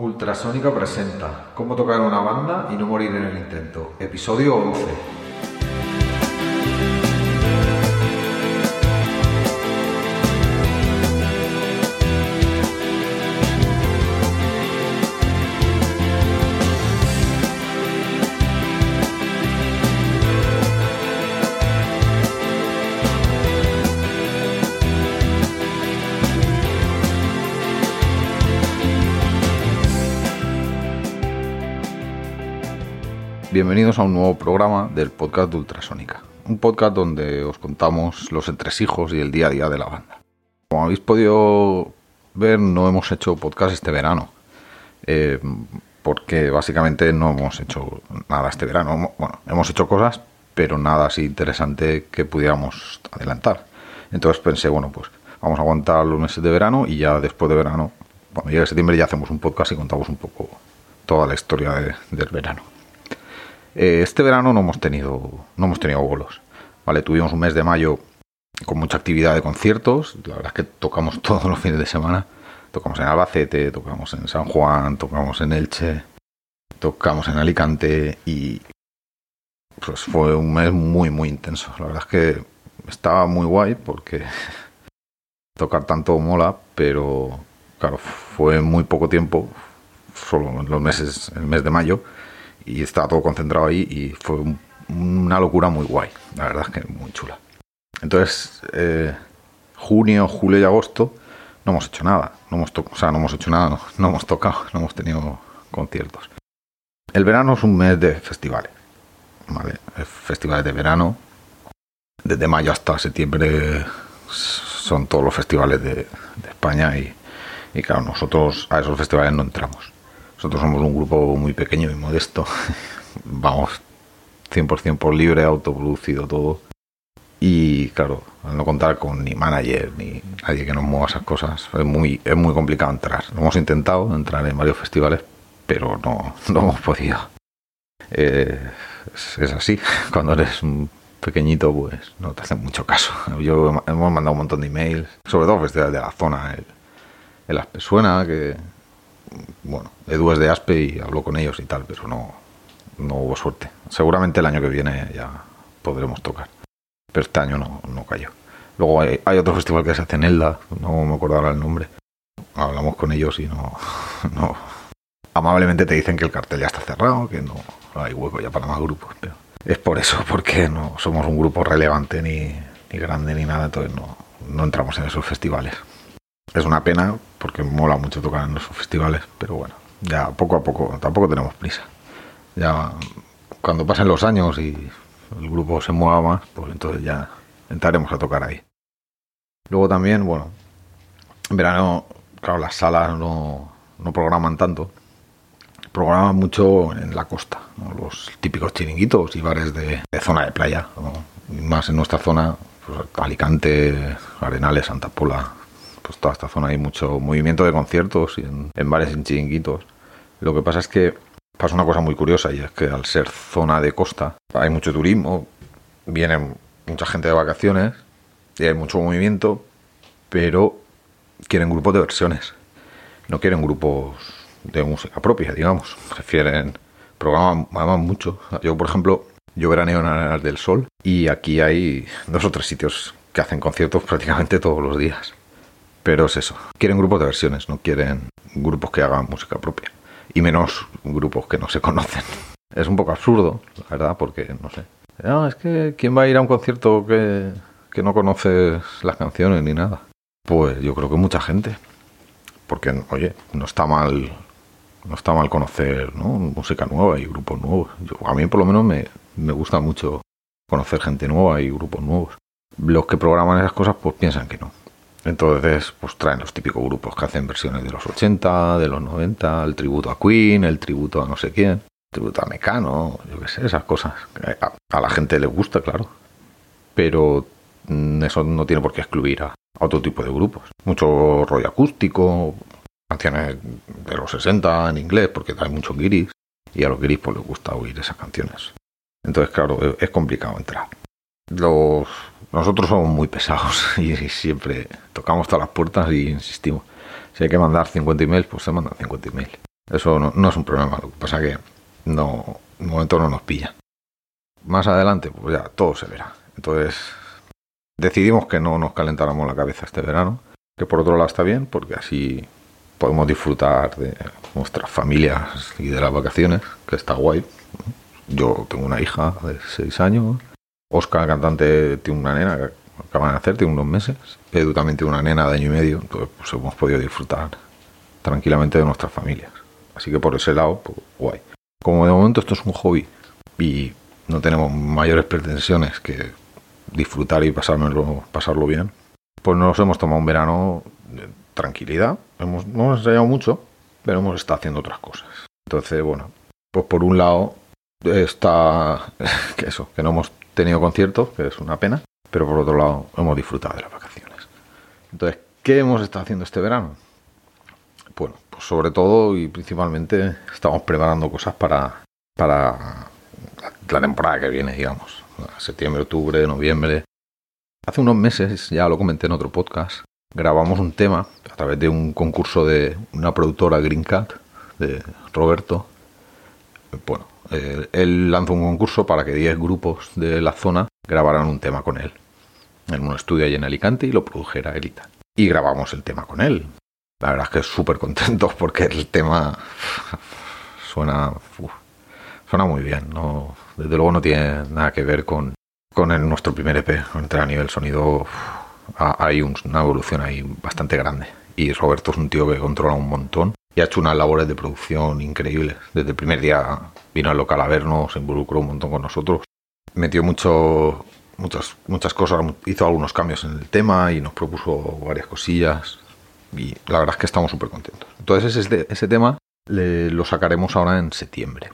Ultrasónica presenta Cómo tocar una banda y no morir en el intento. Episodio 11. Bienvenidos a un nuevo programa del podcast de Ultrasónica, un podcast donde os contamos los entresijos y el día a día de la banda. Como habéis podido ver, no hemos hecho podcast este verano, eh, porque básicamente no hemos hecho nada este verano. Bueno, hemos hecho cosas, pero nada así interesante que pudiéramos adelantar. Entonces pensé, bueno, pues vamos a aguantar los meses de verano y ya después de verano, cuando llegue septiembre, ya hacemos un podcast y contamos un poco toda la historia de- del verano. Eh, este verano no hemos tenido no hemos tenido bolos vale tuvimos un mes de mayo con mucha actividad de conciertos. La verdad es que tocamos todos los fines de semana. Tocamos en Albacete tocamos en San Juan tocamos en Elche tocamos en Alicante y pues fue un mes muy muy intenso. La verdad es que estaba muy guay porque tocar tanto mola pero claro fue muy poco tiempo solo en los meses el mes de mayo y estaba todo concentrado ahí y fue un- una locura muy guay, la verdad es que muy chula. Entonces, eh, junio, julio y agosto no hemos hecho nada, no hemos o sea, no hemos hecho nada, no, no hemos tocado, no hemos tenido conciertos. El verano es un mes de festivales, ¿vale? Eh, Festivales de verano, desde mayo hasta septiembre son todos los festivales de, de España y, y claro, nosotros a esos festivales no entramos. Nosotros somos un grupo muy pequeño y modesto. Vamos 100% por libre, autoproducido todo. Y claro, al no contar con ni manager ni nadie que nos mueva esas cosas, es muy, es muy complicado entrar. Lo hemos intentado entrar en varios festivales, pero no, no hemos podido. Eh, es, es así, cuando eres un pequeñito, pues no te hacen mucho caso. Yo hemos mandado un montón de emails, sobre todo festivales de la zona, el, el Aspe suena, que bueno, Edu es de Aspe y habló con ellos y tal, pero no, no hubo suerte. Seguramente el año que viene ya podremos tocar. Pero este año no, no cayó. Luego hay, hay otro festival que se hace en Elda, no me acuerdo el nombre. Hablamos con ellos y no, no. Amablemente te dicen que el cartel ya está cerrado, que no hay hueco ya para más grupos. Pero es por eso, porque no somos un grupo relevante ni, ni grande ni nada, entonces no, no entramos en esos festivales. Es una pena porque mola mucho tocar en esos festivales, pero bueno, ya poco a poco, tampoco tenemos prisa. Ya cuando pasen los años y el grupo se mueva más, pues entonces ya entraremos a tocar ahí. Luego también, bueno, en verano, claro, las salas no, no programan tanto. Programan mucho en la costa, los típicos chiringuitos y bares de, zona de playa. Más en nuestra zona, pues, Alicante, Arenales, Santa Pola, pues toda esta zona hay mucho movimiento de conciertos y en, bares en chiringuitos. Lo que pasa es que pasa una cosa muy curiosa y es que al ser zona de costa hay mucho turismo, viene mucha gente de vacaciones y hay mucho movimiento, pero quieren grupos de versiones, no quieren grupos de música propia, digamos. Prefieren, programan, aman mucho. Yo, por ejemplo, yo veraneo en Arenas del Sol y aquí hay dos o tres sitios que hacen conciertos prácticamente todos los días. Pero es eso, quieren grupos de versiones, no quieren grupos que hagan música propia. Y menos grupos que no se conocen. Es un poco absurdo, la verdad, porque no sé. No, es que ¿quién va a ir a un concierto que, que no conoces las canciones ni nada? Pues yo creo que mucha gente. Porque, oye, no está mal no está mal conocer ¿no? música nueva y grupos nuevos. Yo, a mí por lo menos me, me gusta mucho conocer gente nueva y grupos nuevos. Los que programan esas cosas pues piensan que no. Entonces pues traen los típicos grupos que hacen versiones de los 80, de los 90, el tributo a Queen, el tributo a no sé quién, el tributo a Mecano, yo qué sé, esas cosas. A, a la gente le gusta, claro. Pero mm, eso no tiene por qué excluir a, otro tipo de grupos. Mucho rollo acústico, canciones de los 60 en inglés, porque hay muchos guiris, y a los guiris pues les gusta oír esas canciones. Entonces, claro, es complicado entrar. Los, nosotros somos muy pesados y siempre tocamos todas las puertas y insistimos. Si hay que mandar 50 emails, pues se mandan 50 emails. Eso no, es un problema, lo que pasa que no, de momento no nos pilla. Más adelante, pues ya todo se verá. Entonces, decidimos que no nos calentáramos la cabeza este verano, que por otro lado está bien, porque así podemos disfrutar de nuestras familias y de las vacaciones, que está guay. Yo tengo una hija de 6 años, Oscar, cantante, tiene una nena que acaba de nacer, tiene unos meses, Edu también tiene una nena de año y medio, entonces pues hemos podido disfrutar tranquilamente de nuestras familias. Así que por ese lado, pues guay. Como de momento esto es un hobby y no tenemos mayores pretensiones que disfrutar y pasármelo, pasarlo bien, pues nos hemos tomado un verano de tranquilidad. Hemos, no hemos ensayado mucho, pero hemos estado haciendo otras cosas. Entonces, bueno, pues por un lado está que eso, que no hemos tenido conciertos, que es una pena, pero por otro lado hemos disfrutado de las vacaciones. Entonces, ¿qué hemos estado haciendo este verano? Bueno, pues sobre todo y principalmente estamos preparando cosas para, para la temporada que viene, digamos. Septiembre, octubre, noviembre. Hace unos meses, ya lo comenté en otro podcast, grabamos un tema a través de un concurso de una productora Green Cat, de Roberto. Bueno, eh, él lanzó un concurso para que 10 grupos de la zona grabaran un tema con él. En un estudio allí en Alicante y lo produjera él y grabamos el tema con él. La verdad es que súper contentos porque el tema suena, suena muy bien. ¿no? Desde luego no tiene nada que ver con, con nuestro primer EP. a nivel sonido hay una evolución ahí bastante grande. Y Roberto es un tío que controla un montón y ha hecho unas labores de producción increíbles. Desde el primer día vino al local a vernos, se involucró un montón con nosotros. Metió mucho, muchas, muchas cosas, hizo algunos cambios en el tema y nos propuso varias cosillas y la verdad es que estamos súper contentos. Entonces ese, ese tema lo sacaremos ahora en septiembre,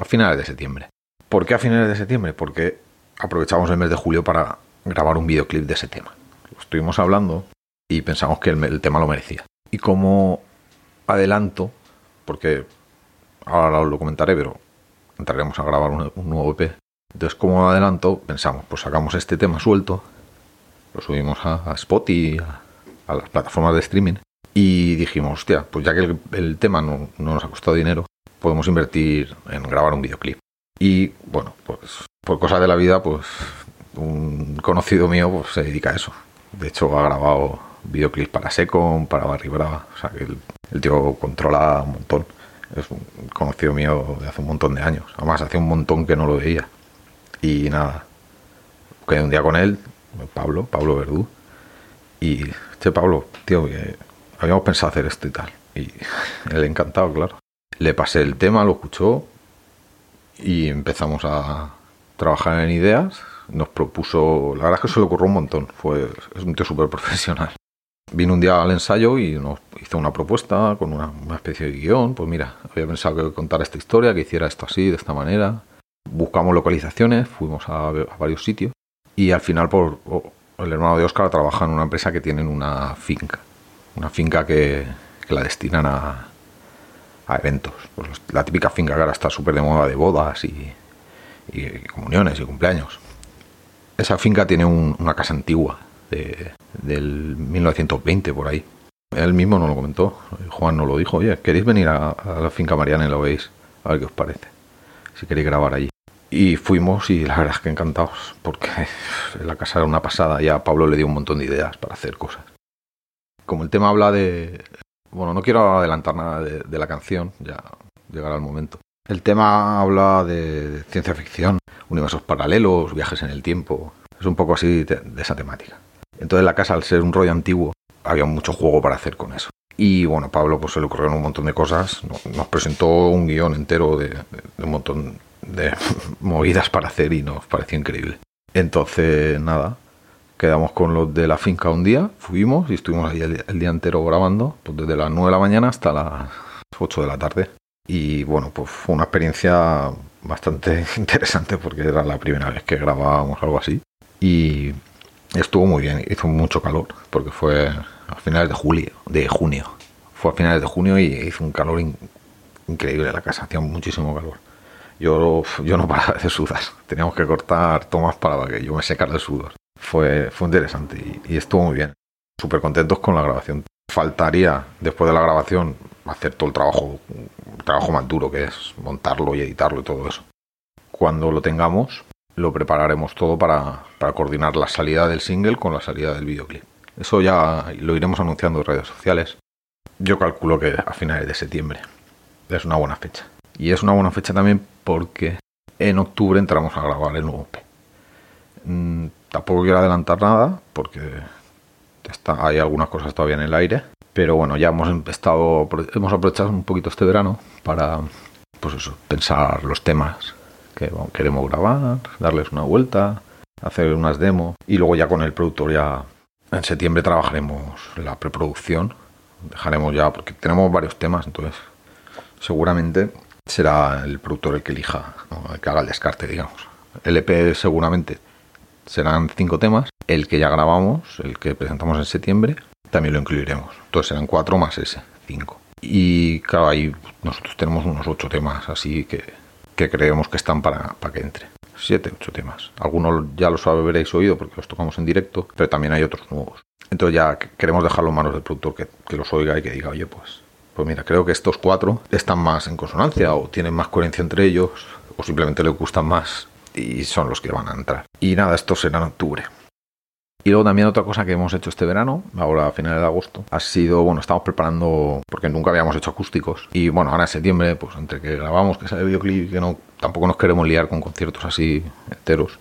a finales de septiembre. ¿Por qué a finales de septiembre? Porque aprovechamos el mes de julio para grabar un videoclip de ese tema. Lo estuvimos hablando y pensamos que el, tema lo merecía. Y como adelanto, porque ahora lo comentaré, pero entraremos a grabar un, nuevo EP. Entonces, como adelanto, pensamos, pues sacamos este tema suelto, lo subimos a, a Spotify, a, las plataformas de streaming y dijimos, hostia, pues ya que el, tema no, nos ha costado dinero, podemos invertir en grabar un videoclip. Y bueno, pues por cosas de la vida, pues un conocido mío pues, se dedica a eso. De hecho, ha grabado videoclips para Secon, para Barry Brava. O sea, que el, tío controla un montón. Es un conocido mío de hace un montón de años. Además, hace un montón que no lo veía. Y nada, quedé un día con él, Pablo, Pablo Verdú. Y Che, Pablo, tío, que habíamos pensado hacer esto y tal. Y él encantado, claro. Le pasé el tema, lo escuchó y empezamos a trabajar en ideas. Nos propuso, la verdad es que se le ocurrió un montón. Fue, es un tío súper profesional. Vino un día al ensayo y nos hizo una propuesta con una, especie de guion. Pues mira, había pensado que contara esta historia, que hiciera esto así, de esta manera. Buscamos localizaciones, fuimos a, a varios sitios y al final por el hermano de Oscar trabaja en una empresa que tienen una finca, una finca que, la destinan a, a eventos. Pues la típica finca que ahora está súper de moda de bodas y, comuniones y cumpleaños. Esa finca tiene una casa antigua de, del 1920 por ahí. Él mismo no lo comentó, Juan no lo dijo, oye, ¿queréis venir a, la finca Mariana y lo veis? A ver qué os parece. Si queréis grabar allí. Y fuimos y la verdad es que encantados, porque la casa era una pasada, ya Pablo le dio un montón de ideas para hacer cosas. Como el tema habla de... Bueno, no quiero adelantar nada de, la canción, ya llegará el momento. El tema habla de ciencia ficción, universos paralelos, viajes en el tiempo. Es un poco así de, esa temática. Entonces la casa, al ser un rollo antiguo, había mucho juego para hacer con eso. Y bueno, Pablo pues se le ocurrieron un montón de cosas. Nos presentó un guion entero de un montón de movidas para hacer y nos pareció increíble. Entonces, nada, quedamos con los de la finca un día, fuimos y estuvimos ahí el, día entero grabando, pues desde las 9 de la mañana hasta las 8 de la tarde. Y bueno, pues fue una experiencia bastante interesante porque era la primera vez que grabábamos algo así. Y estuvo muy bien, hizo mucho calor porque fue a finales de julio, de junio. Fue a finales de junio y hizo un calor increíble la casa, hacía muchísimo calor yo, yo no paraba de sudar. Teníamos que cortar tomas para que yo me secara de sudor. Fue, fue interesante y, estuvo muy bien. Súper contentos con la grabación. Faltaría, después de la grabación, hacer todo el trabajo trabajo más duro que es montarlo y editarlo y todo eso. Cuando lo tengamos, lo prepararemos todo para, para coordinar la salida del single con la salida del videoclip. Eso ya lo iremos anunciando en redes sociales. Yo calculo que a finales de septiembre. Es una buena fecha. Y es una buena fecha también porque en octubre entramos a grabar el nuevo P. Mm, tampoco quiero adelantar nada porque está, hay algunas cosas todavía en el aire. Pero bueno, ya hemos estado, hemos aprovechado un poquito este verano para, pues eso, pensar los temas que queremos grabar, darles una vuelta, hacer unas demos y luego ya con el productor ya en septiembre trabajaremos la preproducción. Dejaremos ya, porque tenemos varios temas, entonces seguramente será el productor el que elija, el que haga el descarte, digamos. El EP seguramente serán cinco temas. El que ya grabamos, el que presentamos en septiembre, también lo incluiremos. Entonces serán cuatro más ese, cinco. Y claro, ahí nosotros tenemos unos ocho temas así que, que creemos que están para, para que entre siete, ocho temas. Algunos ya los habréis oído porque los tocamos en directo, pero también hay otros nuevos. Entonces ya queremos dejarlo en manos del productor que, los oiga y que diga, oye, pues, pues mira, creo que estos cuatro están más en consonancia o tienen más coherencia entre ellos o simplemente les gustan más y son los que van a entrar. Y nada, esto será en octubre. Y luego también otra cosa que hemos hecho este verano, ahora a finales de agosto, ha sido, bueno, estamos preparando, porque nunca habíamos hecho acústicos, y bueno, ahora en septiembre, pues entre que grabamos, que sale videoclip, que no, tampoco nos queremos liar con conciertos así enteros,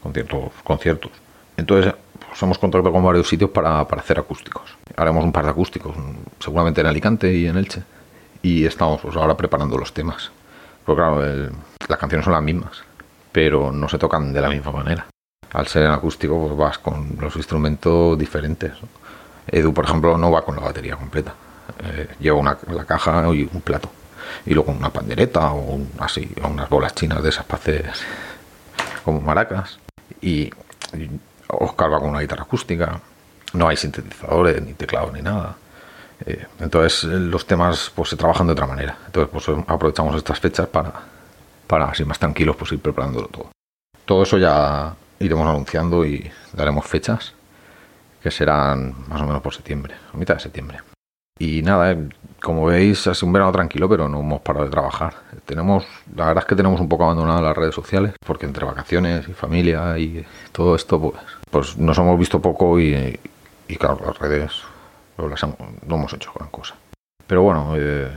conciertos, conciertos. Entonces, pues hemos contactado con varios sitios para, hacer acústicos. Haremos un par de acústicos, seguramente en Alicante y en Elche, y estamos pues ahora preparando los temas. Porque claro, las canciones son las mismas, pero no se tocan de la misma manera al ser en acústico pues vas con los instrumentos diferentes. Edu, por ejemplo, no va con la batería completa. Eh, lleva una, la caja y un plato. Y luego una pandereta o así, o unas bolas chinas de esas para como maracas. Y, Oscar va con una guitarra acústica. No hay sintetizadores, ni teclados, ni nada. Eh, entonces los temas pues se trabajan de otra manera. Entonces pues aprovechamos estas fechas para, para así más tranquilos pues ir preparándolo todo. Todo eso ya iremos anunciando y daremos fechas que serán más o menos por septiembre, a mitad de septiembre. Y nada, eh, como veis, ha sido un verano tranquilo, pero no hemos parado de trabajar. Tenemos, la verdad es que tenemos un poco abandonadas las redes sociales, porque entre vacaciones y familia y todo esto, pues, pues nos hemos visto poco y, y claro, las redes no hemos hecho gran cosa. Pero bueno, eh,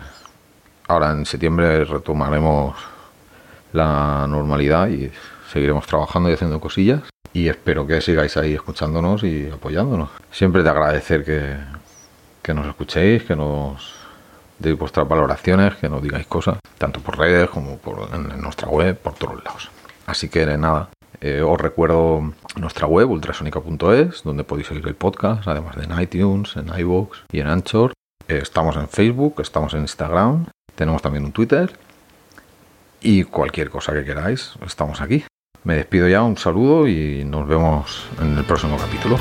ahora en septiembre retomaremos la normalidad y seguiremos trabajando y haciendo cosillas y espero que sigáis ahí escuchándonos y apoyándonos. Siempre de agradecer que, que nos escuchéis, que nos deis vuestras valoraciones, que nos digáis cosas, tanto por redes como por, en, nuestra web, por todos lados. Así que nada, eh, os recuerdo nuestra web ultrasonica.es, donde podéis seguir el podcast, además de en iTunes, en iVoox y en Anchor. Eh, estamos en Facebook, estamos en Instagram, tenemos también un Twitter y cualquier cosa que queráis, estamos aquí. Me despido ya, un saludo y nos vemos en el próximo capítulo.